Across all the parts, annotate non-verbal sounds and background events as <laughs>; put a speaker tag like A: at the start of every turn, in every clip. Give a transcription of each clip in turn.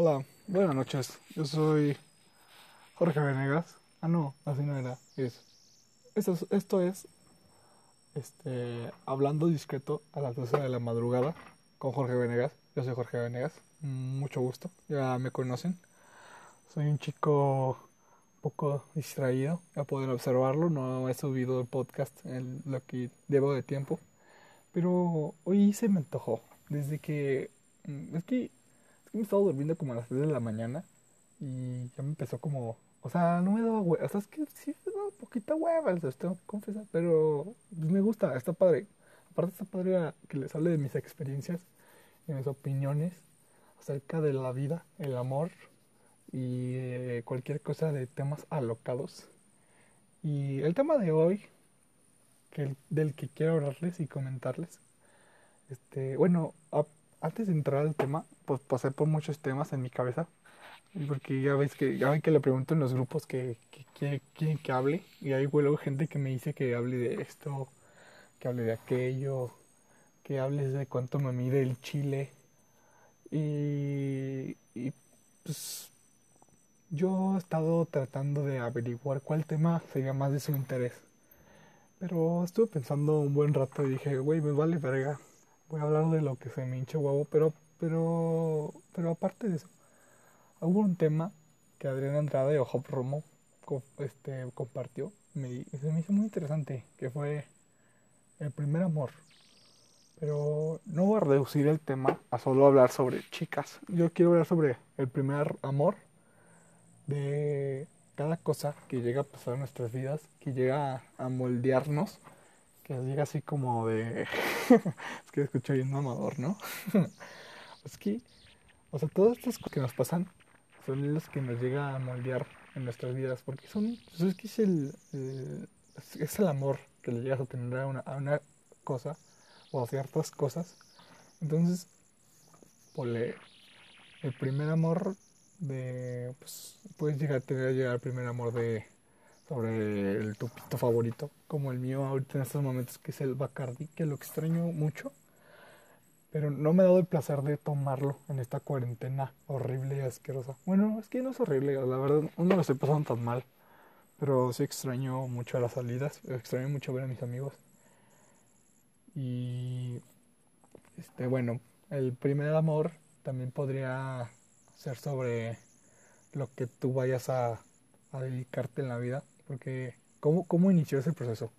A: Hola, buenas noches. Yo soy Jorge Venegas. Ah, no, así no era. Es, esto es, este, hablando discreto a las 12 de la madrugada con Jorge Venegas. Yo soy Jorge Venegas. Mucho gusto. Ya me conocen. Soy un chico un poco distraído. Ya pueden observarlo. No he subido el podcast en lo que llevo de tiempo. Pero hoy se me antojó. Desde que. Es que me estaba durmiendo como a las 3 de la mañana y ya me empezó como, o sea, no me daba hueva, o sea, es que sí me daba poquita hueva, les tengo que confesar, pero pues me gusta, está padre. Aparte está padre que les hable de mis experiencias y mis opiniones acerca de la vida, el amor y eh, cualquier cosa de temas alocados. Y el tema de hoy, que, del que quiero hablarles y comentarles, este, bueno, antes de entrar al tema, pues pasé por muchos temas en mi cabeza. Porque ya ves que, ya ven que le pregunto en los grupos que, que, quieren que hable. Y hay luego gente que me dice que hable de esto, que hable de aquello, que hable de cuánto me mide el chile. Y, y pues yo he estado tratando de averiguar cuál tema sería más de su interés. Pero estuve pensando un buen rato y dije, güey, me vale verga voy a hablar de lo que se me hincha huevo, pero, pero, pero aparte de eso, hubo un tema que Adrián Andrade o Hop Romo este, compartió, me, se me hizo muy interesante, que fue el primer amor. Pero no voy a reducir el tema a solo hablar sobre chicas. Yo quiero hablar sobre el primer amor de cada cosa que llega a pasar en nuestras vidas, que llega a moldearnos que diga así como de... <laughs> es que escucho bien mamador, ¿no? <laughs> es que, o sea, todas estas cosas que nos pasan son las que nos llega a moldear en nuestras vidas, porque son, pues es que es el, es el amor que le llegas a tener a una, a una cosa o a ciertas cosas. Entonces, pues, el primer amor de, pues, puedes llegar a tener llegar al primer amor de sobre el tupito favorito, como el mío ahorita en estos momentos, que es el Bacardi, que lo extraño mucho, pero no me ha dado el placer de tomarlo en esta cuarentena horrible y asquerosa. Bueno, es que no es horrible, la verdad, no lo estoy pasando tan mal, pero sí extraño mucho las salidas, extraño mucho ver a mis amigos. Y, este, bueno, el primer amor también podría ser sobre lo que tú vayas a dedicarte en la vida porque ¿cómo, cómo inició ese proceso?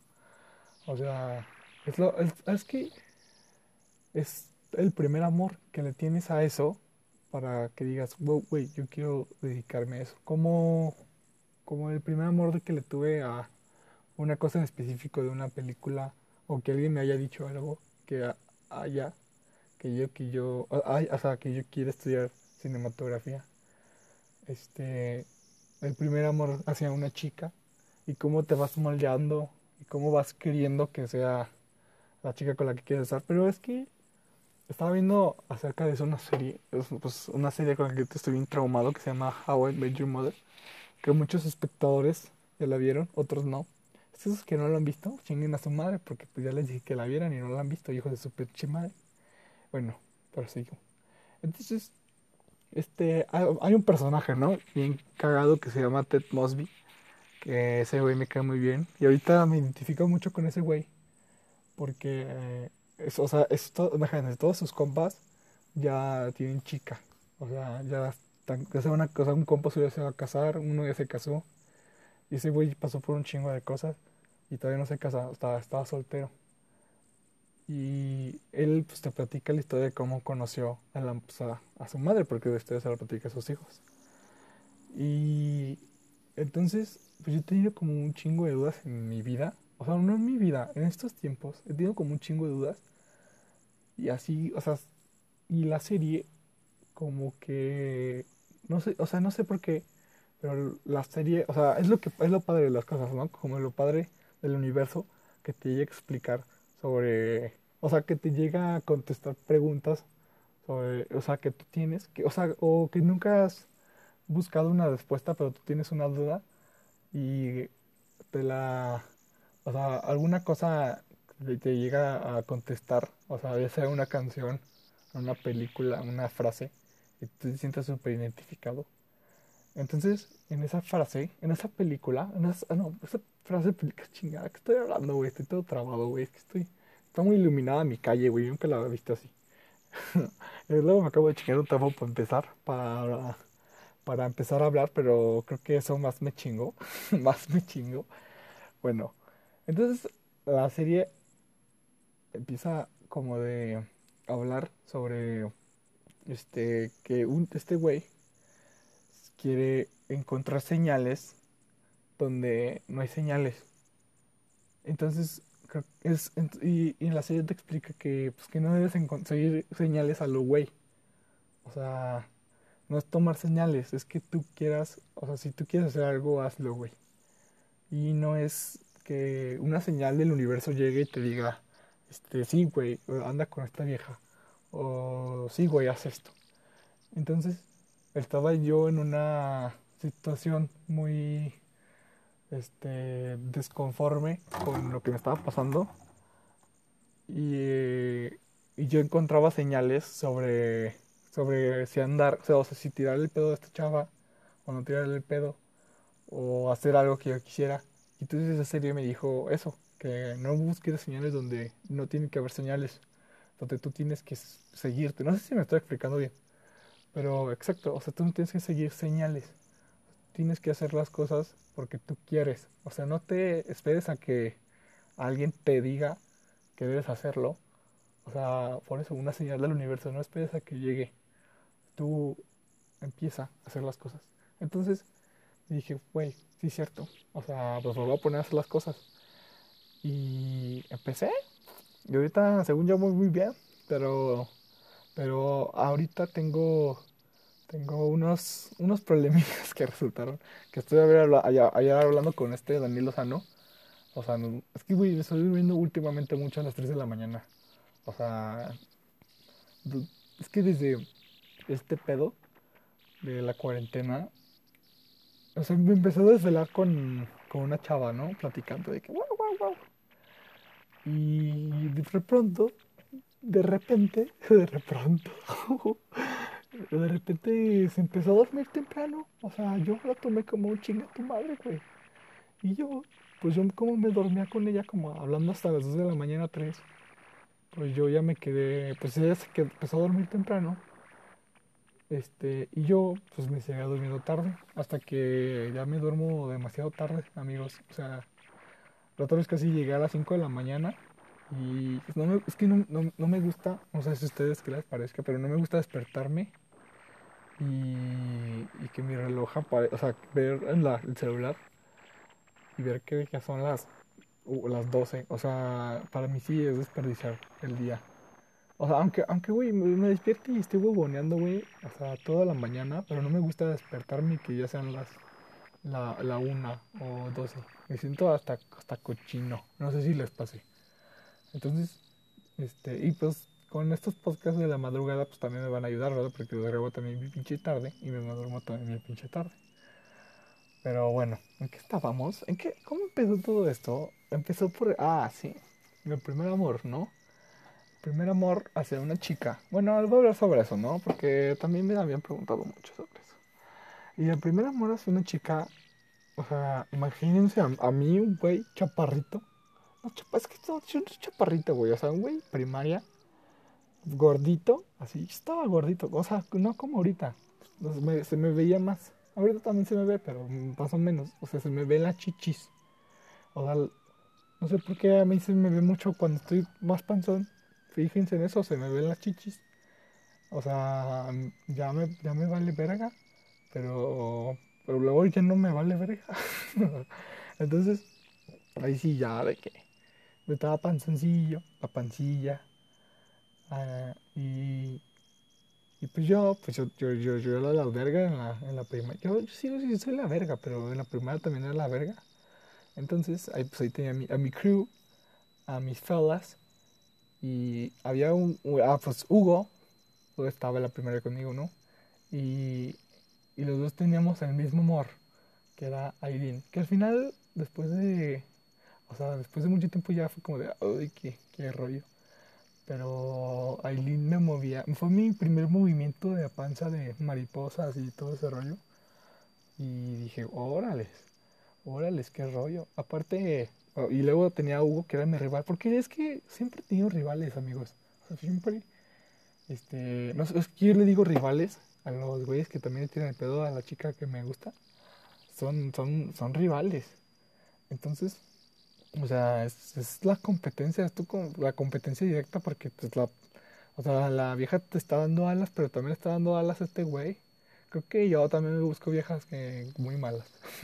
A: O sea, es, lo, es, que es el primer amor que le tienes a eso para que digas, güey, yo quiero dedicarme a eso. Como, como el primer amor de que le tuve a una cosa en específico de una película o que alguien me haya dicho algo que haya, que yo, que yo, o sea, que yo quiero estudiar cinematografía. Este, el primer amor hacia una chica y cómo te vas moldeando y cómo vas queriendo que sea la chica con la que quieres estar. Pero es que estaba viendo acerca de eso una serie, pues una serie con la que estoy bien traumado que se llama How I Met Your Mother, que muchos espectadores ya la vieron, otros no. Esos que no lo han visto, chinguen a su madre, porque pues ya les dije que la vieran y no la han visto, hijos de su pinche madre. Bueno, pero sigo. Entonces, este, hay un personaje, ¿no? Bien cagado que se llama Ted Mosby que ese güey me cae muy bien. Y ahorita me identifico mucho con ese güey. Porque, eh, es, o sea, es imagínense, todos sus compas ya tienen chica. O sea, ya están, ya una cosa, un compa suyo se va a casar, uno ya se casó. Y ese güey pasó por un chingo de cosas y todavía no se casa, estaba, estaba soltero. Y él pues te platica la historia de cómo conoció a, la, pues, a, a su madre, porque de ustedes se la platica a sus hijos. Y entonces pues yo he tenido como un chingo de dudas en mi vida. O sea, no en mi vida, en estos tiempos he tenido como un chingo de dudas. Y así, o sea, y la serie como que no sé, o sea, no sé por qué, pero la serie, o sea, es lo que es lo padre de las cosas, ¿no? Como lo padre del universo que te llega a explicar sobre, o sea, que te llega a contestar preguntas o sea, que tú tienes, que, o sea, o que nunca has buscado una respuesta, pero tú tienes una duda y te la, o sea, alguna cosa te llega a contestar, o sea, ya sea una canción, una película, una frase, y tú te sientas súper identificado. Entonces, en esa frase, en esa película, en esa, no, esa frase, qué chingada, que estoy hablando, güey, estoy todo trabado, güey, es que estoy, está muy iluminada mi calle, güey, nunca la había visto así. <laughs> Luego me acabo de chingar un trabajo para empezar, para, para empezar a hablar, pero creo que eso más me chingó, <laughs> más me chingó. Bueno, entonces la serie empieza como de hablar sobre este que un este güey quiere encontrar señales donde no hay señales. Entonces, es, y, en la serie te explica que, pues, que no debes conseguir señales a lo güey. O sea, no es tomar señales, es que tú quieras, o sea, si tú quieres hacer algo, hazlo, güey. Y no es que una señal del universo llegue y te diga, este, sí, güey, anda con esta vieja. O sí, güey, haz esto. Entonces, estaba yo en una situación muy este desconforme con lo que me estaba pasando y, y yo encontraba señales sobre sobre si andar o sea si tirar el pedo a esta chava o no tirar el pedo o hacer algo que yo quisiera y entonces esa serie me dijo eso que no busques señales donde no tiene que haber señales donde tú tienes que seguirte no sé si me estoy explicando bien pero exacto, o sea, tú no tienes que seguir señales. Tienes que hacer las cosas porque tú quieres. O sea, no te esperes a que alguien te diga que debes hacerlo. O sea, por eso una señal del universo, no esperes a que llegue. Tú empieza a hacer las cosas. Entonces dije, güey, sí es cierto. O sea, pues me voy a poner a hacer las cosas. Y empecé. Y ahorita, según yo, voy muy bien. Pero pero ahorita tengo, tengo unos, unos problemillas <laughs> que resultaron. Que estoy allá, hablando con este Daniel Lozano. O sea, es que, güey, estoy durmiendo últimamente mucho a las 3 de la mañana. O sea, es que desde este pedo de la cuarentena, o sea, me empezó a desvelar con, con una chava, ¿no? Platicando de que, wow, wow, wow. Y de pronto de repente, <laughs> de repente, de repente se empezó a dormir temprano. O sea, yo la tomé como un chinga tu madre, güey. Y yo, pues yo como me dormía con ella, como hablando hasta las 2 de la mañana, 3. Pues yo ya me quedé, pues ella se quedó, empezó a dormir temprano. Este, y yo, pues me seguía durmiendo tarde, hasta que ya me duermo demasiado tarde, amigos. O sea, la otra vez casi llegué a las 5 de la mañana y no me, es que no, no, no, me gusta, no sé si ustedes qué les parezca, pero no me gusta despertarme y, y que mi reloj o sea, ver en la, el celular y ver que ya son las, las 12. O sea, para mí sí es desperdiciar el día. O sea, aunque, aunque, güey, me, despierte y estoy huevoneando, güey, o sea, toda la mañana, pero no me gusta despertarme que ya sean las, la, la una o 12. Me siento hasta, hasta cochino. No sé si les pase. Entonces, este, y pues con estos podcasts de la madrugada, pues también me van a ayudar, ¿verdad? Porque los grabo también mi pinche tarde y me duermo también mi pinche tarde. Pero bueno, ¿en qué estábamos? ¿En qué? ¿Cómo empezó todo esto? Empezó por... Ah, sí. Mi primer amor, ¿no? Primer amor hacia una chica. Bueno, voy a hablar sobre eso, ¿no? Porque también me habían preguntado mucho sobre eso. Y el primer amor hacia una chica... O sea, imagínense a, a mí, un güey chaparrito no, es que no, un chaparrito, güey. O sea, un güey primaria, gordito, así, estaba gordito. O sea, no como ahorita. se me veía más. Ahorita también se me ve, pero más menos. O sea, se me ve la chichis. O sea, no sé por qué a mí se me ve mucho cuando estoy más panzón. Fíjense en eso, se me ven las chichis. O sea, ya me, ya me vale verga. Pero, pero luego ya no me vale verga. <laughs> Entonces, ahí sí ya de que estaba panzoncillo, la pancilla. Ah, y, y pues yo, pues yo, yo, yo, yo era la verga en la, en la primaria. Yo, yo sí soy la verga, pero en la primaria también era la verga. Entonces, ahí, pues ahí tenía a mi, a mi crew, a mis fellas. Y había un, ah, pues Hugo, estaba la primera conmigo, ¿no? Y, y los dos teníamos el mismo humor, que era Aileen. Que al final, después de o sea, después de mucho tiempo ya fue como de, ay, qué, qué rollo. Pero Aileen me movía. Fue mi primer movimiento de panza de mariposas y todo ese rollo. Y dije, órales, órales, qué rollo. Aparte, oh, y luego tenía Hugo que era mi rival. Porque es que siempre he tenido rivales, amigos. Siempre. Este. No es que yo le digo rivales a los güeyes que también tienen el pedo a la chica que me gusta. Son, son, son rivales. Entonces, o sea, es, es la competencia, es tu, la competencia directa porque pues, la, o sea, la vieja te está dando alas, pero también está dando alas a este güey. Creo que yo también me busco viejas que muy malas. <laughs>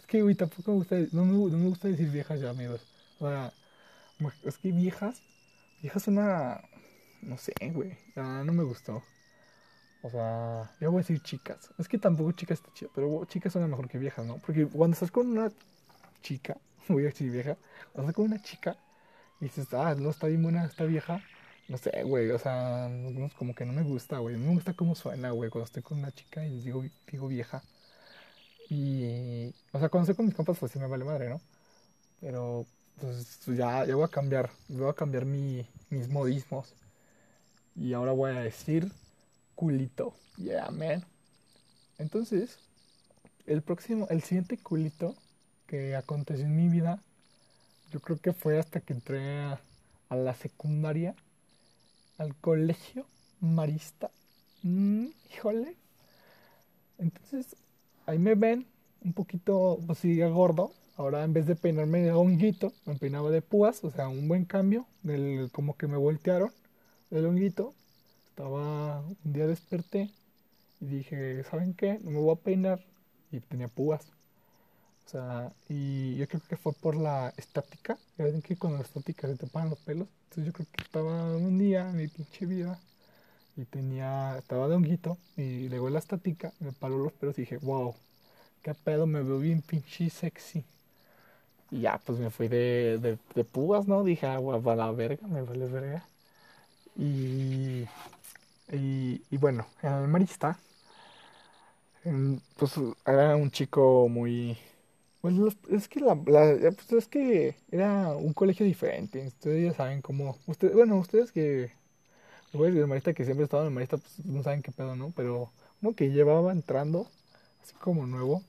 A: es que, güey, tampoco me gusta, no me, no me gusta decir viejas ya, amigos. O sea, es que viejas, viejas una, no sé, güey, no me gustó. O sea, yo voy a decir chicas. Es que tampoco chicas está chido, pero chicas son mejor que viejas, ¿no? Porque cuando estás con una chica, <laughs> voy a decir vieja, cuando estás con una chica y dices, ah, no está bien buena esta vieja, no sé, güey, o sea, como que no me gusta, güey. No me gusta cómo suena, güey, cuando estoy con una chica y digo, digo vieja. Y, o sea, cuando estoy con mis compas, pues sí me vale madre, ¿no? Pero, pues ya, voy a cambiar, voy a cambiar mi, mis modismos. Y ahora voy a decir culito. Yeah, man. Entonces, el próximo, el siguiente culito que aconteció en mi vida, yo creo que fue hasta que entré a, la secundaria, al colegio marista. Mm, híjole. Entonces, ahí me ven un poquito, pues sí, gordo. Ahora en vez de peinarme de honguito, me peinaba de púas, o sea, un buen cambio, del, como que me voltearon del honguito. Estaba, un día desperté y dije, ¿saben qué? No me voy a peinar. Y tenía púas. O sea, y yo creo que fue por la estática. Ya ven que con la estática se te paran los pelos. Entonces yo creo que estaba un día en mi pinche vida y tenía, estaba de honguito y luego la estática me paró los pelos y dije, wow, qué pedo, me veo bien pinche sexy. Y ya, pues me fui de, de, de púas, ¿no? Dije, ah, va la verga, me vale verga. Y y, bueno, el marista, pues era un chico muy... Pues es que la, pues es que era un colegio diferente. Ustedes ya saben cómo. Ustedes, bueno, ustedes que. El marista que siempre estaba en marista, pues no saben qué pedo, ¿no? Pero uno que llevaba entrando, así como nuevo,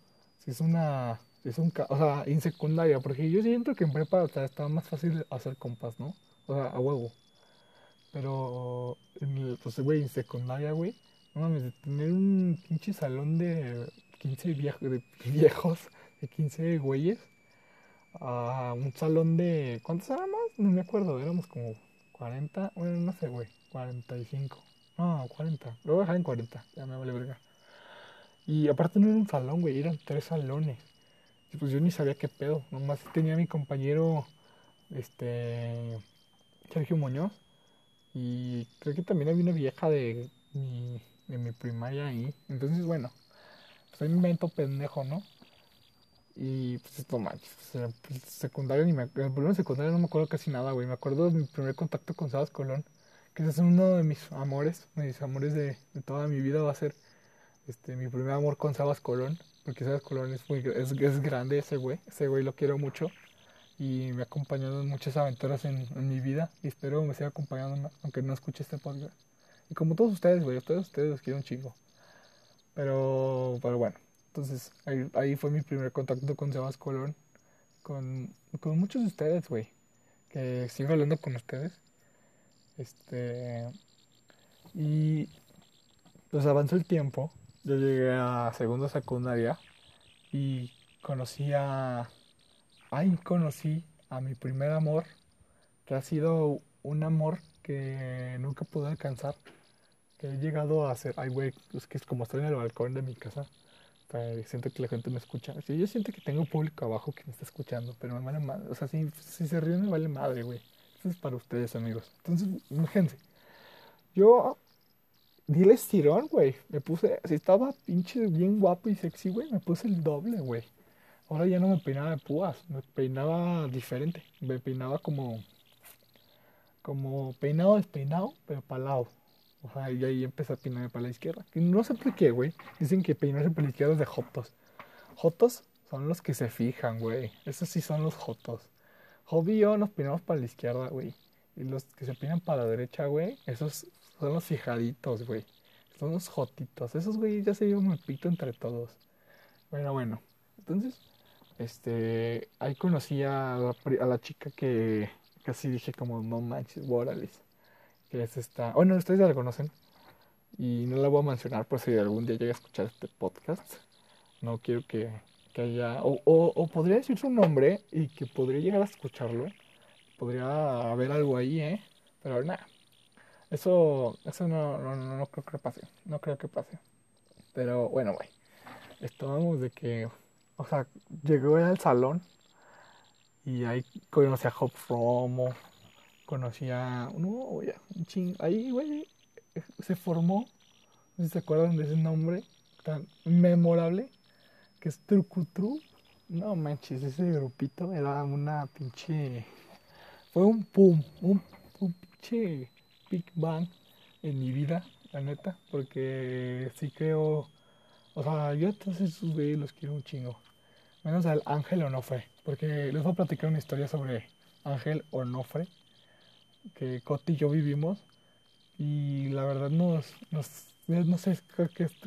A: si es una. Es un. O sea, en secundaria, porque yo siento que en prepa o estaba más fácil hacer compas, ¿no? O sea, a huevo. Pero, pues, güey, en secundaria, güey, no mames, de tener un pinche salón de 15 de <laughs> viejos, de 15 güeyes, a un salón de. ¿Cuántos éramos? No me acuerdo, éramos como 40, bueno, no sé, güey, 45. No, 40, lo voy a dejar en 40, ya me vale verga. Y aparte no era un salón, güey, eran tres salones. Y pues yo ni sabía qué pedo, nomás tenía mi compañero, este, Sergio Muñoz y creo que también había una vieja de mi, de mi primaria ahí. Entonces, bueno, pues un invento pendejo, ¿no? Y pues esto manches, pues, secundario ni me el primero secundario no me acuerdo casi nada, güey. Me acuerdo de mi primer contacto con Sabas Colón, que es uno de mis amores, mis amores de, toda mi vida va a ser este mi primer amor con Sabas Colón, porque Sabas Colón es muy es, es grande ese güey, ese güey lo quiero mucho y me ha acompañado en muchas aventuras en, mi vida y espero me siga acompañando aunque no escuche este podcast. Y como todos ustedes, güey, todos ustedes los quiero un chingo. Pero, pero bueno, entonces ahí, ahí fue mi primer contacto con Sebas Colón, con, con muchos de ustedes, güey, que sigo hablando con ustedes. Este, y pues avanzó el tiempo, yo llegué a segunda secundaria y conocí a ahí conocí a mi primer amor, que ha sido un amor que nunca pude alcanzar, que he llegado a hacer, ay güey, es que es como estoy en el balcón de mi casa, siento que la gente me escucha, sí, yo siento que tengo público abajo que me está escuchando, pero me vale madre, o sea, si, se ríen me vale madre, güey, eso es para ustedes amigos, entonces, imagínense, yo di el estirón, güey, me puse, si estaba pinche bien guapo y sexy, güey, me puse el doble, güey. Ahora ya no me peinaba de púas, me peinaba diferente. Me peinaba como. como peinado despeinado, pero para sea, y ahí empecé a peinarme para la izquierda. Y no sé por qué, güey. Dicen que peinarse para la izquierda es de jotos. Jotos son los que se fijan, güey. Esos sí son los jotos. Hobby y yo nos peinamos para la izquierda, güey. Y los que se peinan para la derecha, güey, esos son los fijaditos, güey. Son los jotitos. Esos, güey, ya se llevan el pito entre todos. Bueno, bueno. Entonces, este, ahí conocí a la, a la chica que casi dije como, no manches, Morales. Que es esta... Bueno, ustedes ya la conocen. Y no la voy a mencionar por si algún día llega a escuchar este podcast. No quiero que, que haya... O, o, podría decir su nombre y que podría llegar a escucharlo. Podría haber algo ahí, ¿eh? Pero nada. Eso, eso no, no, no, no creo que pase. No creo que pase. Pero bueno, güey. Estábamos de que... O sea, llegó al salón y ahí conocí a Hop Romo, conocí a... No, güey, un ching... Ahí, güey, se formó, no sé si se acuerdan de ese nombre tan memorable, que es Trucutru. No manches, ese grupito era una pinche... Fue un pum, un, un pinche Big Bang en mi vida, la neta, porque sí creo... O sea, yo entonces esos güeyes los quiero un chingo. Menos al Ángel Onofre, porque les voy a platicar una historia sobre Ángel Onofre, que Coti y yo vivimos, y la verdad nos, nos no sé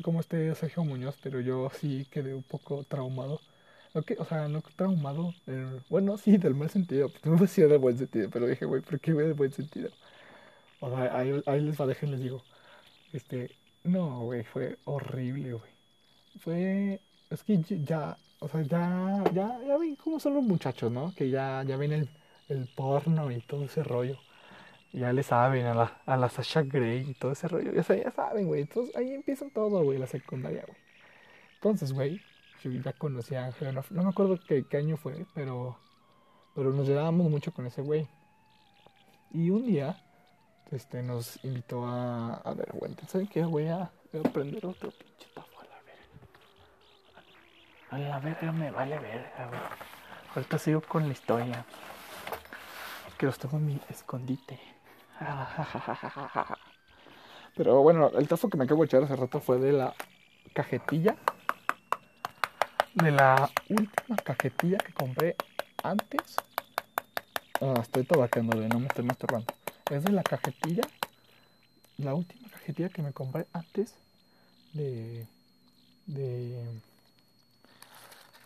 A: cómo esté Sergio Muñoz, pero yo sí quedé un poco traumado. que, o sea, no traumado, bueno, sí, del mal sentido, <laughs> no decía del buen sentido, pero dije, güey, ¿por qué del buen sentido? O sea, ahí, ahí les va, dejen, les digo, este, no, güey, fue horrible, güey. Fue, es que ya, o sea, ya, ya, ya ven cómo son los muchachos, ¿no? Que ya, ya ven el, el porno y todo ese rollo. Ya le saben a la, a la Sasha Grey y todo ese rollo. Ya, saben, güey. Entonces ahí empieza todo, güey, la secundaria, güey. Entonces, güey, yo ya conocí a Ángel. No, me acuerdo qué, año fue, pero, pero nos llevábamos mucho con ese güey. Y un día, este, nos invitó a. A ver, güey, ¿saben qué? Voy a, voy prender otro pinche pafo a la verga. A la verga me vale verga, güey. Ahorita sigo con la historia. Que los tengo en mi escondite. <laughs> Pero bueno, el tazo que me acabo de echar hace rato fue de la cajetilla. De la última cajetilla que compré antes. Ah, estoy tabaqueando, no me estoy masturbando. Es de la cajetilla. La última cajetilla que me compré antes de. de.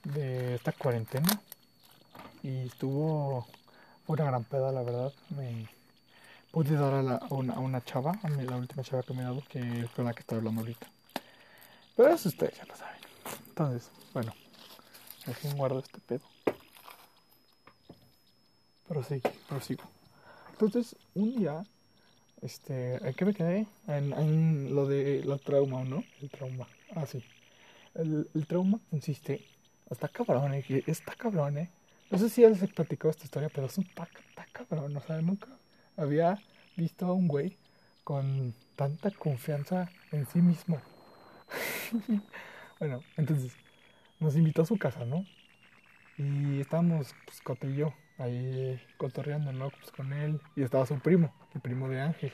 A: de esta cuarentena. Y estuvo una gran peda, la verdad. Me pude dar a, la, una, a una, chava, a mí, la última chava que me he dado, que es con la que estoy hablando ahorita. Pero eso ustedes ya lo saben. Entonces, bueno, dejen guardar este pedo. Prosigo, prosigo. Entonces, un día, este, ¿en qué me quedé? En, lo de la trauma, ¿no? El trauma. Ah, sí. El, trauma consiste, está cabrón, eh, está cabrón, ¿eh? No sé si ya les he platicado esta historia, pero es un tac, tac cabrón. O sea, nunca había visto a un güey con tanta confianza en sí mismo. <laughs> bueno, entonces nos invitó a su casa, ¿no? Y estábamos, pues, Cote y yo, ahí cotorreando, ¿no? Pues con él. Y estaba su primo, el primo de Ángel.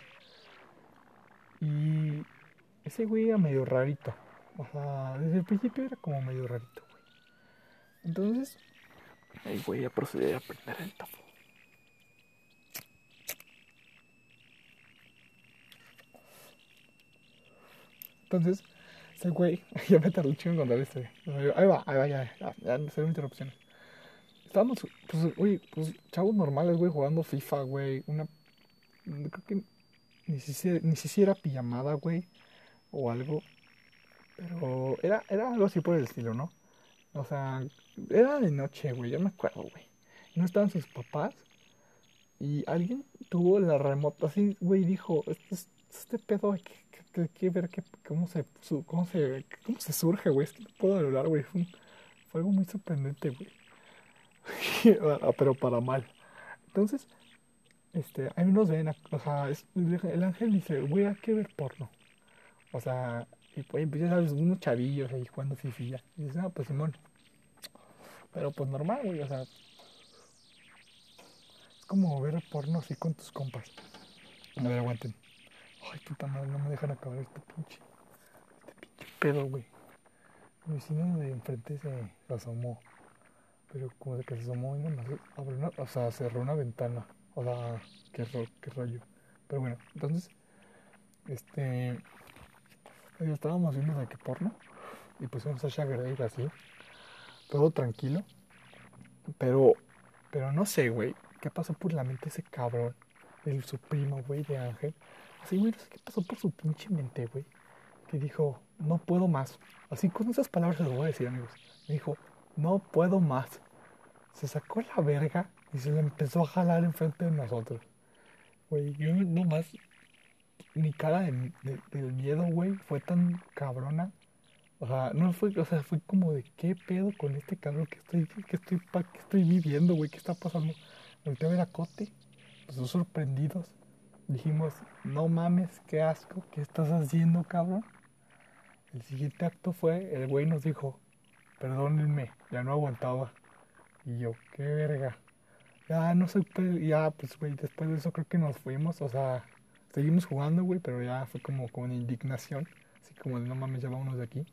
A: Y ese güey era medio rarito. O sea, desde el principio era como medio rarito, güey. Entonces, ahí voy a proceder a prender el tapo. Entonces, ese güey, <laughs> ya me tardé un chingo en contar la. Ahí va, ahí va, ya, ya, ya no se interrupciones. Estábamos, pues, güey, pues chavos normales, güey, jugando FIFA, güey. Una. Creo que ni siquiera, ni siquiera pijamada, güey, o algo. Pero era, era algo así por el estilo, ¿no? O sea, era de noche, güey, yo me acuerdo, güey. No estaban sus papás. Y alguien tuvo la remota, así, güey, dijo, este, este pedo hay que, que, que ver que, cómo, se, cómo, se, cómo se surge, güey. Es que no puedo hablar, güey. Fue, algo muy sorprendente, güey. <laughs> Pero para mal. Entonces, este, ahí nos ven, o sea, el ángel dice, güey, hay que ver porno. O sea, y pues empiezas a ver unos chavillos ahí jugando fifilla. Y dices, ah, pues Simón. Pero pues normal, güey, o sea. Es como ver porno así con tus compas. A ver, aguanten. Ay, puta madre, no me dejan acabar este pinche. Este pinche pedo, güey. Mi vecino de enfrente se, asomó. Pero como de que se asomó y nomás abrió una, o sea, cerró una ventana. O sea, qué, qué rollo. Pero bueno, entonces, este, estábamos viendo de qué porno y pusimos a Shaggy así, todo tranquilo. Pero, pero no sé, güey, qué pasó por la mente ese cabrón, el su primo, güey, de Ángel. Así, güey, no sé qué pasó por su pinche mente, güey. Que dijo, no puedo más. Así con esas palabras se lo voy a decir, amigos. Me dijo, no puedo más. Se sacó la verga y se le empezó a jalar enfrente de nosotros. Güey, yo no más. Mi cara de, del miedo, güey, fue tan cabrona. O sea, no fue, o sea, fue como de qué pedo con este cabrón que estoy, que estoy, que estoy viviendo, güey, qué está pasando. Volteé a ver a Cote, los sorprendidos. Dijimos, no mames, qué asco, ¿qué estás haciendo, cabrón? El siguiente acto fue, el güey nos dijo, perdónenme, ya no aguantaba. Y yo, qué verga. Ya no sé, ya, pues, güey, después de eso creo que nos fuimos, o sea, seguimos jugando, güey, pero ya fue como con indignación, así como de no mames, ya vámonos de aquí.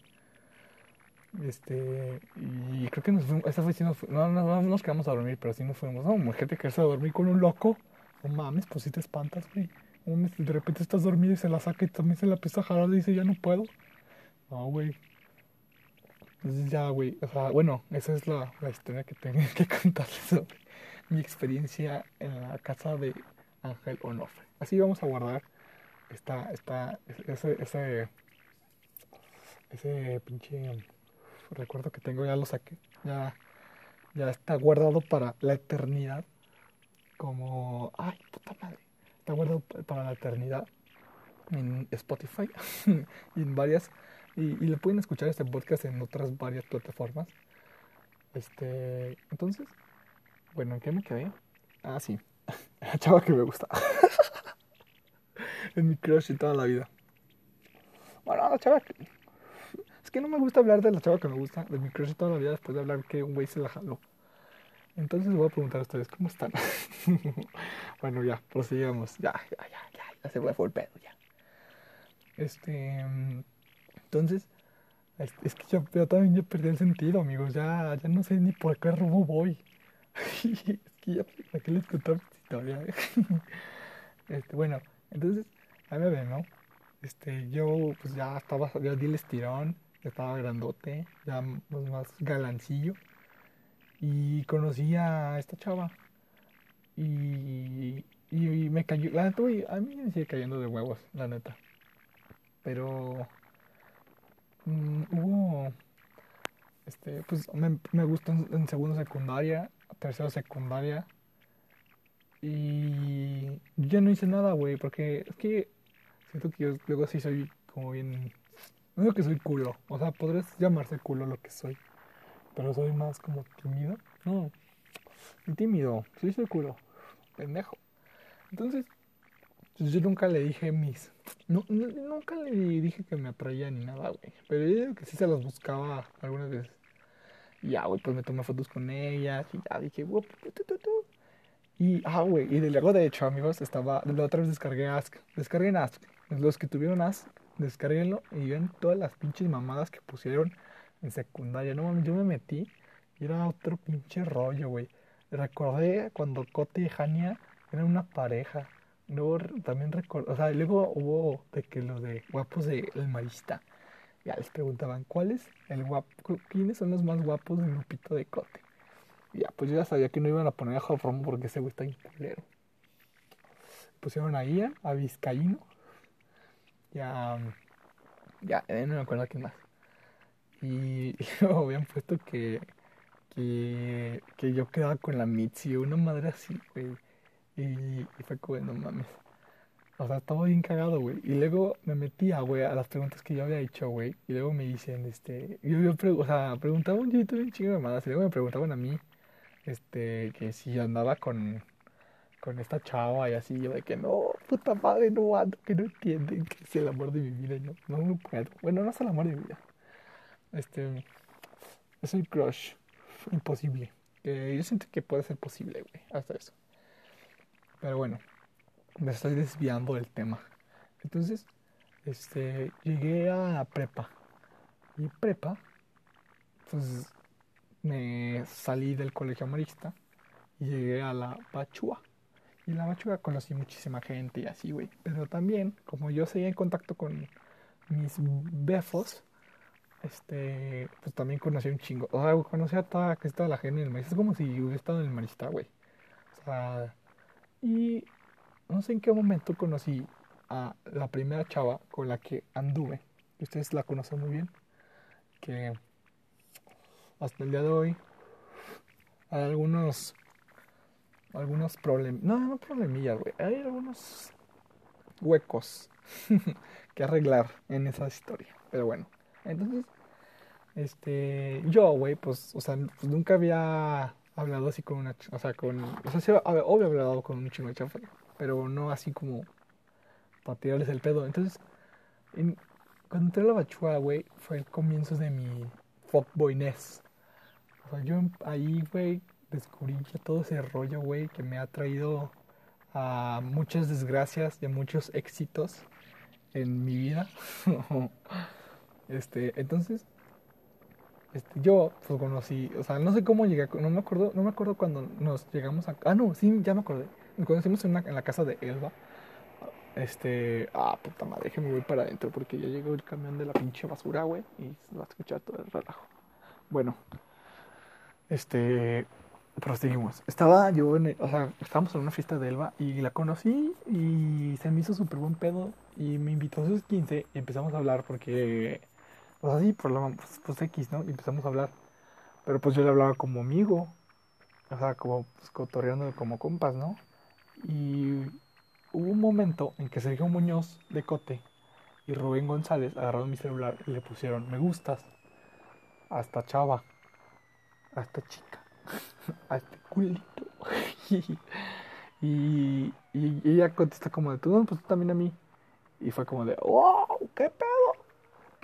A: Este, y creo que nos fuimos, esa vez nos no, no, no, nos quedamos a dormir, pero sí nos fuimos. No, mujer, te a dormir con un loco. No mames, pues si te espantas, güey. De repente estás dormido y se la saca y también se la empieza a jalar y dice, ya no puedo. No, güey. Entonces ya, güey, o sea, bueno, esa es la, historia que tengo <laughs> que contarles sobre mi experiencia en la casa de Ángel Onofre. Así vamos a guardar esta, esta, ese, ese, ese pinche recuerdo que tengo, ya lo saqué. Ya, ya está guardado para la eternidad. Como, ay, puta madre. Está guardado para la eternidad en Spotify <laughs> y en varias y, y, le pueden escuchar este podcast en otras varias plataformas este entonces bueno en qué me quedé ah sí <laughs> la chava que me gusta <laughs> es mi crush y toda la vida bueno la chava que es que no me gusta hablar de la chava que me gusta, de mi crush toda la vida después de hablar que un güey se la jaló. Entonces voy a preguntar a ustedes, ¿cómo están? <laughs> bueno, ya, prosigamos. Ya, ya, ya, ya, ya se fue el pedo, ya. Este. Entonces, es, que yo, también ya perdí el sentido, amigos. Ya, ya no sé ni por qué rumbo voy. <laughs> es que ya, ¿para qué les contar historia? <laughs> este, bueno, entonces, a ver, ¿no? Este, yo, pues ya estaba, ya di el estirón estaba grandote, ya más galancillo. Y conocí a esta chava. Y, y, me cayó, la neta, a mí me sigue cayendo de huevos, la neta. Pero mm, hubo, este, pues me, me gustó en, segundo secundaria, tercero secundaria. Y yo no hice nada, güey, porque es que siento que yo luego sí soy como bien no digo que soy culo, o sea, podrías llamarse culo lo que soy, pero soy más como tímido. No, tímido, soy culo, pendejo. Entonces, pues yo nunca le dije mis. No, nunca le dije que me atraía ni nada, güey. Pero yo digo que sí se las buscaba algunas veces. Y ya, güey, pues me tomé fotos con ellas y ya dije, y, ah, güey, y luego de hecho, amigos, estaba, la otra vez descargué Ask. Descargué Ask. Los que tuvieron Ask descarguenlo y ven todas las pinches mamadas que pusieron en secundaria. No mames, yo me metí y era otro pinche rollo, güey. Recordé cuando Cote y Hania eran una pareja. Luego también recuerdo, o sea, luego hubo de que los de guapos de Marista. Ya les preguntaban, ¿cuál es el guapo? ¿Quiénes son los más guapos del grupito de Cote? Y ya, pues yo ya sabía que no iban a poner a Jofromo porque ese güey está culero. Pusieron a Ian, a Vizcaíno, ya, ya, eh, no me acuerdo quién más. Y, <laughs> y habían puesto que, que, que yo quedaba con la Mitzi, una madre así, güey. Y, fue como, no mames. O sea, estaba bien cagado, güey. Y luego me metía, güey, a las preguntas que yo había hecho, güey. Y luego me dicen, este... Yo, yo o sea, preguntaba un chito bien chingo de mamadas. Y luego me preguntaban a mí, este, que si andaba con, con esta chava y así, yo de que no, puta madre, no ando, que no entienden que es el amor de mi vida, no, no, no puedo. Bueno, no es el amor de mi vida. Este, es un crush imposible. Yo siento que puede ser posible, güey, hasta eso. Pero bueno, me estoy desviando del tema. Entonces, este, llegué a prepa. Y prepa, pues me salí del colegio marista y llegué a la Pachua Y la Bachuga conocí muchísima gente y así, güey. Pero también, como yo seguía en contacto con mis befos, este, pues también conocí un chingo. O sea, conocí a toda, que toda la gente en el maíz. Es como si hubiera estado en el marista, güey. O sea, y no sé en qué momento conocí a la primera chava con la que anduve. Ustedes la conocen muy bien. Que hasta el día de hoy hay algunos algunos problemas no no problemillas güey hay algunos huecos <laughs> que arreglar en esa historia pero bueno entonces este yo güey pues o sea pues nunca había hablado así con una o sea con o sea sí, obvio había hablado con un chingo pero no así como para tirarles el pedo entonces cuando entré a la bachua güey fue el comienzo de mi fuckboyness o sea, yo ahí, güey, descubrí todo ese rollo, güey, que me ha traído a muchas desgracias y a muchos éxitos en mi vida. <laughs> este, entonces, este, yo pues conocí, o sea, no sé cómo llegué, no me acuerdo, no me acuerdo cuando nos llegamos a, ah, no, sí, ya me acordé, nos conocimos en, en la casa de Elba. Este, ah, puta madre, déjeme voy para adentro porque ya llegó el camión de la pinche basura, güey, y se va a escuchar todo el relajo. Bueno, este, proseguimos. Estaba yo en, o sea, estábamos en una fiesta de Elba y la conocí y se me hizo súper buen pedo y me invitó a sus 15 y empezamos a hablar porque, pues así, la, pues, pues, X, ¿no? Y empezamos a hablar. Pero pues yo le hablaba como amigo, o sea, como pues, cotorreando como compas, ¿no? Y hubo un momento en que Sergio Muñoz de Cote y Rubén González agarraron mi celular y le pusieron me gustas hasta chava a esta chica, <laughs> a este culito. <laughs> y, y, ella contesta como de, tú no, pues tú también a mí. Y fue como de, wow, ¿qué pedo?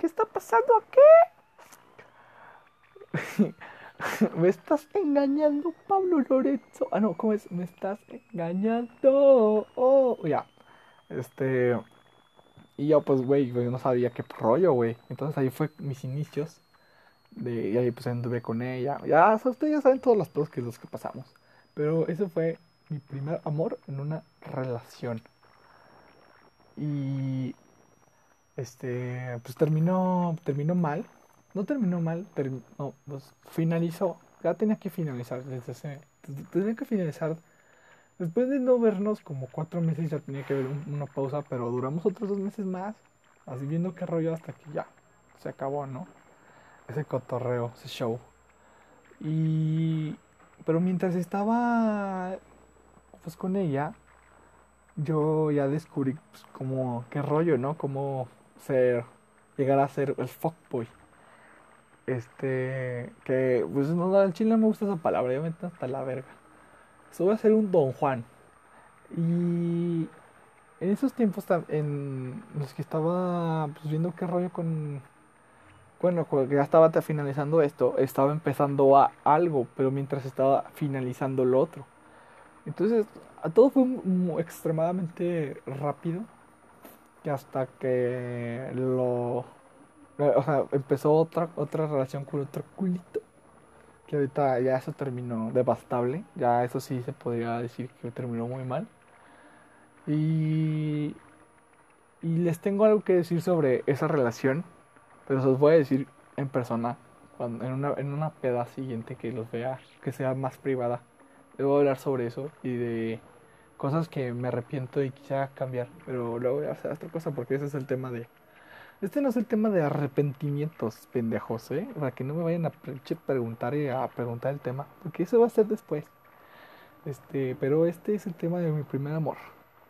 A: ¿Qué está pasando aquí? <laughs> me estás engañando, Pablo Lorenzo. Ah, no, ¿cómo es? Me estás engañando. Oh, ya. Este. Y yo, pues, güey, no sabía qué rollo, güey. Entonces ahí fue mis inicios de, y ahí pues anduve con ella. Ya, ustedes ya saben todos los pedos que los que pasamos. Pero ese fue mi primer amor en una relación. Y este, pues terminó, terminó mal. No terminó mal, no, pues finalizó. Ya tenía que finalizar desde tenía que finalizar. Después de no vernos como cuatro meses ya tenía que haber una pausa, pero duramos otros dos meses más, así viendo qué rollo hasta que ya se acabó, ¿no? ese cotorreo, ese show. Y. Pero mientras estaba pues con ella, yo ya descubrí pues, como qué rollo, ¿no? Cómo ser, llegar a ser el fuckboy. Este, que pues no, al chile no me gusta esa palabra, ya me hasta la verga. Eso voy a ser un Don Juan. Y en esos tiempos, en los que estaba pues, viendo qué rollo con bueno, ya estaba finalizando esto, estaba empezando a algo, pero mientras estaba finalizando lo otro. Entonces, todo fue extremadamente rápido. Que hasta que lo. O sea, empezó otra, otra relación con otro culito. Que ahorita ya eso terminó devastable. Ya eso sí se podría decir que terminó muy mal. Y. Y les tengo algo que decir sobre esa relación pero se los voy a decir en persona, cuando, en, una, en una peda siguiente que los vea, que sea más privada. Les voy a hablar sobre eso y de cosas que me arrepiento y quisiera cambiar. Pero luego voy a hacer otra cosa porque ese es el tema de... Este no es el tema de arrepentimientos, pendejos, ¿eh? Para que no me vayan a preguntar y a preguntar el tema. Porque eso va a ser después. Este, pero este es el tema de mi primer amor.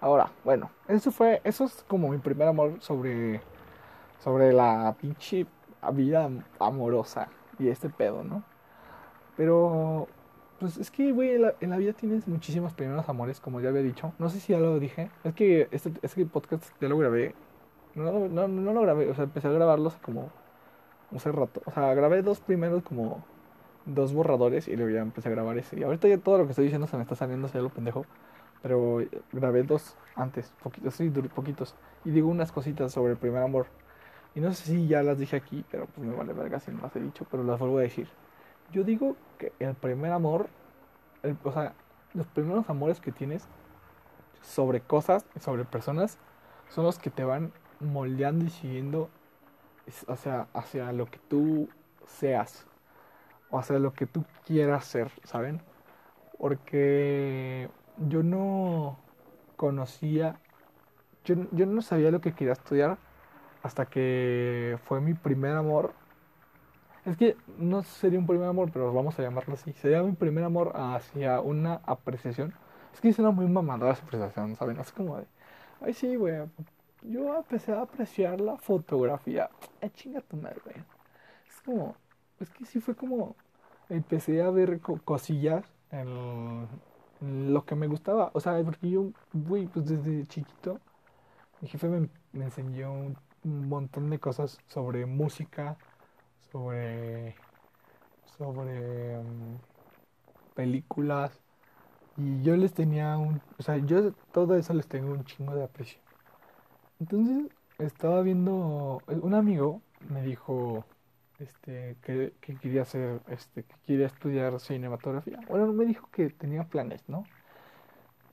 A: Ahora, bueno, eso fue, eso es como mi primer amor sobre sobre la pinche vida amorosa y este pedo, ¿no? Pero, pues es que, güey, en la, vida tienes muchísimos primeros amores, como ya había dicho. No sé si ya lo dije. Es que este, este podcast ya lo grabé. No, no, no lo grabé, o sea, empecé a grabarlos como hace rato. O sea, grabé dos primeros como dos borradores y luego ya empecé a grabar ese. Y ahorita ya todo lo que estoy diciendo se me está saliendo, se lo pendejo. Pero grabé dos antes, poquitos, sí, poquitos. Y digo unas cositas sobre el primer amor. Y no sé si ya las dije aquí, pero pues me vale verga si no las he dicho, pero las vuelvo a decir. Yo digo que el primer amor, o sea, los primeros amores que tienes sobre cosas, sobre personas, son los que te van moldeando y siguiendo hacia, hacia lo que tú seas o hacia lo que tú quieras ser, ¿saben? Porque yo no conocía, yo, yo no sabía lo que quería estudiar hasta que fue mi primer amor. Es que no sería un primer amor, pero vamos a llamarlo así. Sería mi primer amor hacia una apreciación. Es que suena muy mamada esa apreciación, ¿saben? Es como de, ay sí, güey, yo empecé a apreciar la fotografía. Ay, chinga tu madre, güey. Es como, es que sí fue como, empecé a ver cosillas en, lo que me gustaba. O sea, porque yo, güey, pues desde chiquito, mi jefe me enseñó un, montón de cosas sobre música, sobre, sobre um, películas. Y yo les tenía un, o sea, yo todo eso les tengo un chingo de aprecio. Entonces estaba viendo, un amigo me dijo este, que, quería hacer, este, que quería estudiar cinematografía. Bueno, me dijo que tenía planes, ¿no?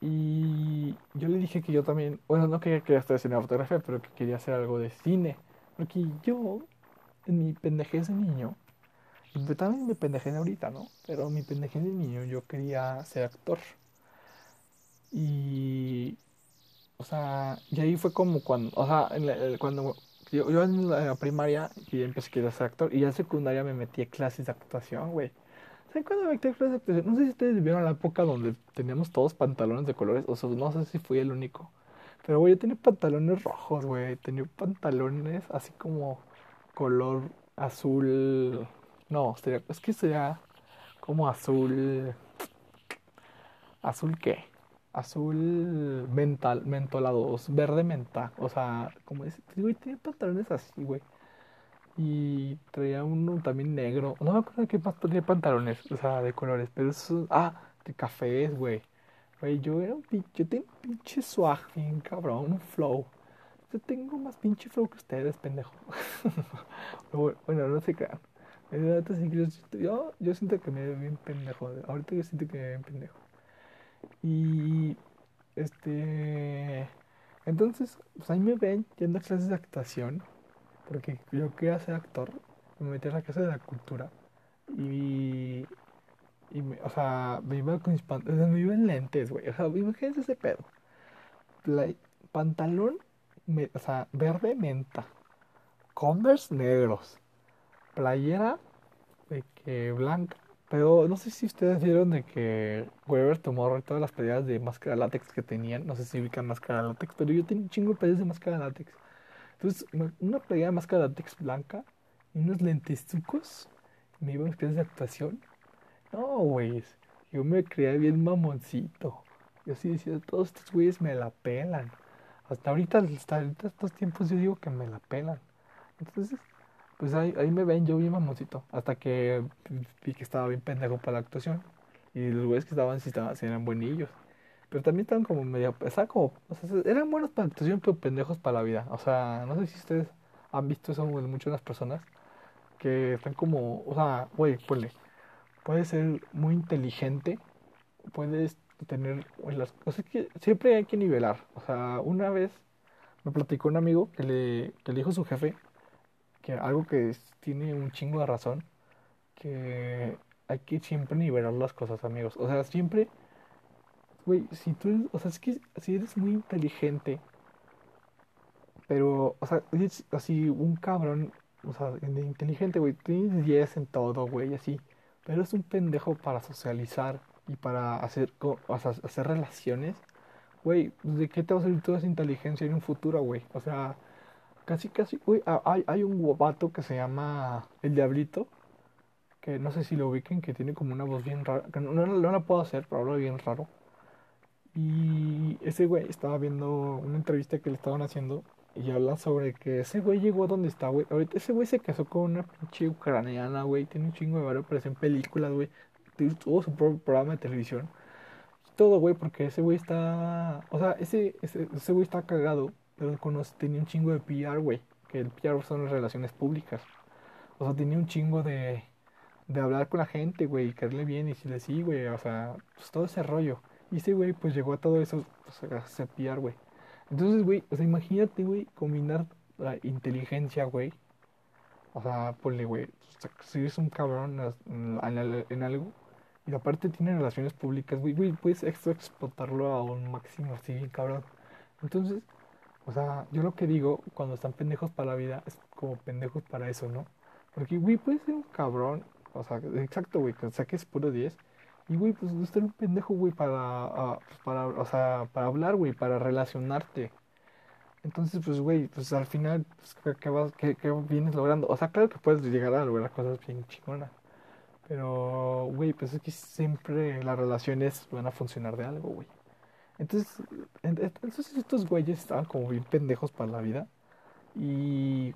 A: Y yo le dije que yo también, bueno, no que quería estudiar cinematografía, pero que quería hacer algo de cine. Porque yo, en mi pendejez de niño, y también mi pendejez de ahorita, ¿no? Pero mi pendejez de niño, yo quería ser actor. Y o sea, y ahí fue como cuando, o sea, cuando yo, yo, en la primaria y empecé a ser actor y ya en secundaria me metí a clases de actuación, güey. ¿Saben cuándo me metí a clases de actuación? No sé si ustedes vivieron la época donde teníamos todos pantalones de colores, o sea, no sé si fui el único. Pero, güey, yo tenía pantalones rojos, güey. Tenía pantalones así como color azul. No, es que sería como azul. ¿Azul qué? azul mental, mentolados, verde menta. O sea, como es, güey, tenía pantalones así, güey. Y traía uno también negro. No me acuerdo de qué más tenía pantalones, o sea, de colores, pero eso, ah, de cafés, güey. Güey, yo era un pinche, yo tengo un pinche swag cabrón, un flow. Yo tengo más pinche flow que ustedes, pendejo. <laughs> bueno, no se crean. Yo, yo siento que me veo bien pendejo. Ahorita yo siento que me veo bien pendejo. Y este entonces, pues ahí me ven yendo a clases de actuación, porque yo quería ser actor, me metí a la clase de la cultura y, y me, o sea, me iba con mis pantalones, me iba en lentes, güey, o sea, imagínense ese pedo. pantalón, verde menta, converse negros, playera de que blanca pero no sé si ustedes vieron de que Weber tomó todas las pedidas de máscara látex que tenían. No sé si ubican máscara látex, pero yo tenía un chingo de pedidas de máscara látex. Entonces, una playera de máscara látex blanca y unos lentezucos. Me iban a de actuación. No, güey. Yo me creía bien mamoncito. Yo sí decía, todos estos güeyes me la pelan. Hasta ahorita, hasta ahorita estos tiempos yo digo que me la pelan. Entonces, pues ahí, ahí me ven yo bien mamoncito. Hasta que vi que estaba bien pendejo para la actuación. Y los güeyes que estaban sí, estaban, eran buenillos. Pero también estaban como medio, estaban como, o sea, eran buenos para la actuación, pero pendejos para la vida. O sea, no sé si ustedes han visto eso en muchas personas que están como, o sea, güey, puede, puede ser muy inteligente, puedes tener las cosas que siempre hay que nivelar. O sea, una vez me platicó un amigo que le, que le dijo a su jefe que algo que tiene un chingo de razón, que hay que siempre nivelar las cosas, amigos. O sea, siempre, güey, si tú, o sea, es que si eres muy inteligente, pero, o sea, así un cabrón, o sea, inteligente, güey, tienes 10 en todo, güey, así, pero es un pendejo para socializar y para hacer, o sea, hacer relaciones, güey, ¿de qué te va a servir toda esa inteligencia en un futuro, güey? O sea, Casi, casi. Ah, hay, hay un guapato que se llama El Diablito. Que no sé si lo ubiquen, que tiene como una voz bien rara. Que no, no, la puedo hacer, pero habla bien raro. Y ese güey estaba viendo una entrevista que le estaban haciendo. Y habla sobre que ese güey llegó a donde está, güey. Ahorita ese güey se casó con una pinche ucraniana, güey. Tiene un chingo de barrio, aparece en películas, güey. Tuvo su propio programa de televisión. Todo, güey, porque ese güey está. O sea, ese, ese, ese güey está cagado pero tenía un chingo de PR, güey. Que el PR son las relaciones públicas. O sea, tenía un chingo de, de hablar con la gente, güey, y caerle bien y decirle sí, güey. O sea, pues todo ese rollo. Y ese güey, pues llegó a todo eso, pues a cepillar, güey. Entonces, güey, o sea, imagínate, güey, combinar la inteligencia, güey. O sea, ponle, güey, si eres un cabrón en, algo, y aparte tiene relaciones públicas, güey, güey, puedes explotarlo a un máximo, así, cabrón. Entonces, o sea, yo lo que digo cuando están pendejos para la vida es como pendejos para eso, ¿no? Porque, güey, puedes ser un cabrón, o sea, exacto, güey, que saques puro 10. Y, güey, pues estar un pendejo, güey, para, uh, para, o sea, para hablar, güey, para relacionarte. Entonces, pues, güey, pues al final, pues, ¿qué, vas, qué, qué vienes logrando? O sea, claro que puedes llegar a lograr cosas bien chingonas. Pero, güey, pues es que siempre las relaciones van a funcionar de algo, güey. Entonces, entonces estos güeyes estaban como bien pendejos para la vida. Y,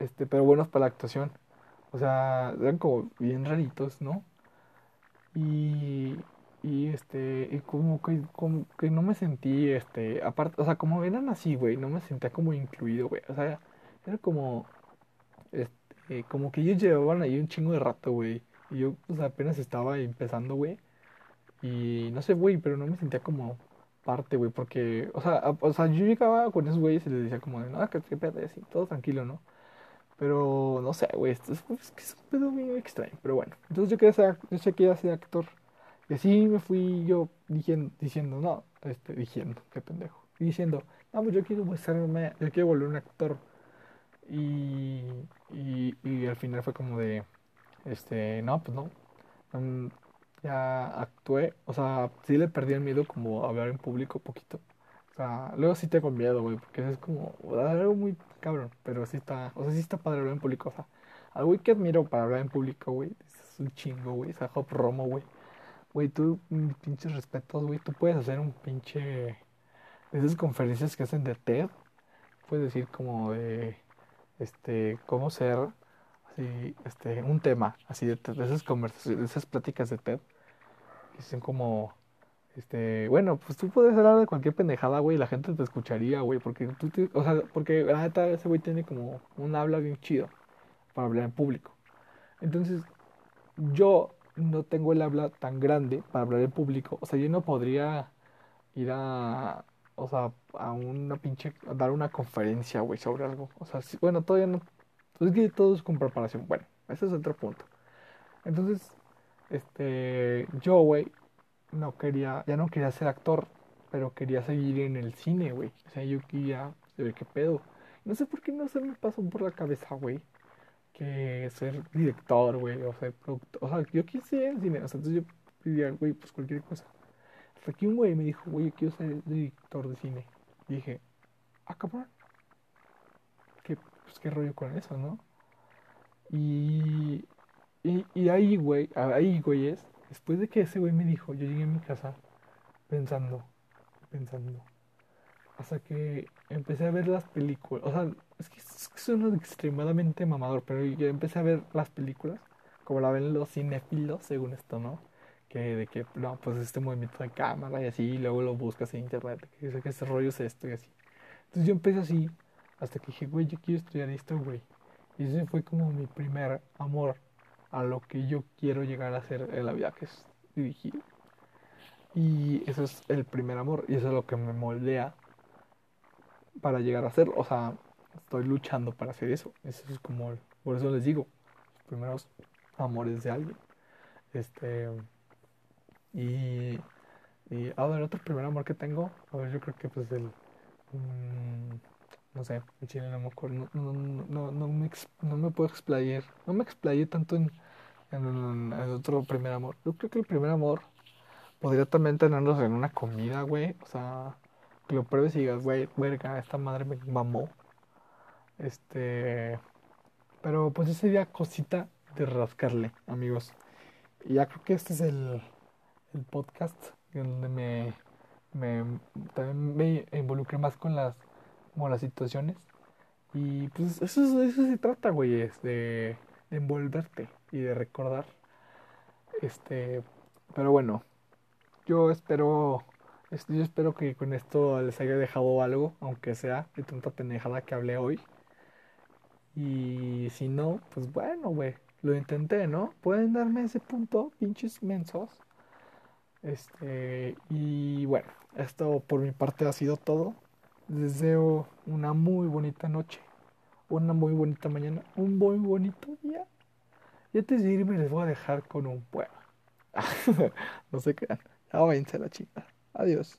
A: este, pero buenos para la actuación. O sea, eran como bien raritos, ¿no? Y, y este, y como que, como que no me sentí, este, aparte, o sea, como eran así, güey, no me sentía como incluido, güey. O sea, era como, este, como que ellos llevaban ahí un chingo de rato, güey. Y yo, pues apenas estaba empezando, güey. Y no sé, güey, pero no me sentía como parte, güey, porque, o sea, o sea, yo llegaba con esos güeyes y les decía como de, no, que qué pedo, así, todo tranquilo, ¿no? Pero, no sé, güey, esto es, es, que es un pedo muy extraño, pero bueno. Entonces yo quería ser, yo quería ser actor. Y así me fui yo diciendo, diciendo no, este, diciendo, qué pendejo. Diciendo, no, pues yo quiero serme, yo quiero volver un actor. Y, y, y al final fue como de, este, no, pues no. Mm, ya actué, o sea, sí le perdí el miedo como hablar en público poquito. O sea, luego sí tengo miedo, güey, porque es como algo muy cabrón, pero sí está, o sea, sí está padre hablar en público, o sea, al güey que admiro para hablar en público, güey, es un chingo, güey, es a Hop Romo, güey. Güey, tú, pinches respetos, güey, tú puedes hacer un pinche, de esas conferencias que hacen de TED, puedes decir como de, este, cómo ser este, un tema, así de, esas conversaciones, de esas pláticas de TED, que son como, este, bueno, pues tú puedes hablar de cualquier pendejada, güey, y la gente te escucharía, güey, porque tú, o sea, porque la neta ese güey tiene como un habla bien chido para hablar en público. Entonces, yo no tengo el habla tan grande para hablar en público, o sea, yo no podría ir a, o sea, a una pinche, dar una conferencia, güey, sobre algo. O sea, bueno, todavía no entonces, que todo es con preparación. Bueno, ese es otro punto. Entonces, este, yo, güey, no quería, ya no quería ser actor, pero quería seguir en el cine, güey. O sea, yo quería ver qué pedo. No sé por qué no se me pasó por la cabeza, güey, que ser director, güey, o ser productor. O sea, yo quise en cine, o sea, entonces yo pedía, güey, pues cualquier cosa. Hasta que un güey me dijo, güey, yo quiero ser director de cine. Y dije, ah, cabrón, pues qué rollo con eso, ¿no? Y, y, y ahí, güey, ahí, güey, es, después de que ese güey me dijo, yo llegué a mi casa pensando, pensando, hasta que empecé a ver las películas, o sea, es que, es que suena extremadamente mamador, pero yo empecé a ver las películas, como la ven los cinéfilos, según esto, ¿no? Que de que, no, pues este movimiento de cámara y así, y luego lo buscas en internet, que, que ese rollo es esto y así. Entonces yo empecé así, hasta que dije, güey, yo quiero estudiar esto, güey. Y ese fue como mi primer amor a lo que yo quiero llegar a hacer en la vida, que es dirigir. Y eso es el primer amor, y eso es lo que me moldea para llegar a hacerlo. O sea, estoy luchando para hacer eso. Eso es como, por eso les digo, los primeros amores de alguien. Este. Y. Y a ver, otro primer amor que tengo, a ver, yo creo que pues el. Mm, no sé, en Chile no me acuerdo, no, no, no, me, no me puedo explayar, no me explayé tanto en, en, otro primer amor. Yo creo que el primer amor podría también tenerlos en una comida, güey, o sea, que lo pruebes y digas, güey, verga, esta madre me mamó. Este, pero pues ese día cosita de rascarle, amigos. Y ya creo que este es el, el podcast donde me, me, también me involucré más con las como las situaciones. Y pues eso, eso se trata, güey, es de, envolverte y de recordar. Este, pero bueno, yo espero, yo espero que con esto les haya dejado algo, aunque sea de tanta pendejada que hablé hoy. Y si no, pues bueno, güey, lo intenté, ¿no? Pueden darme ese punto, pinches mensos. Este, y bueno, esto por mi parte ha sido todo. Deseo una muy bonita noche, una muy bonita mañana, un muy bonito día. Y antes de irme les voy a dejar con un poema. <laughs> no se crean. Ya váyanse la chica. Adiós.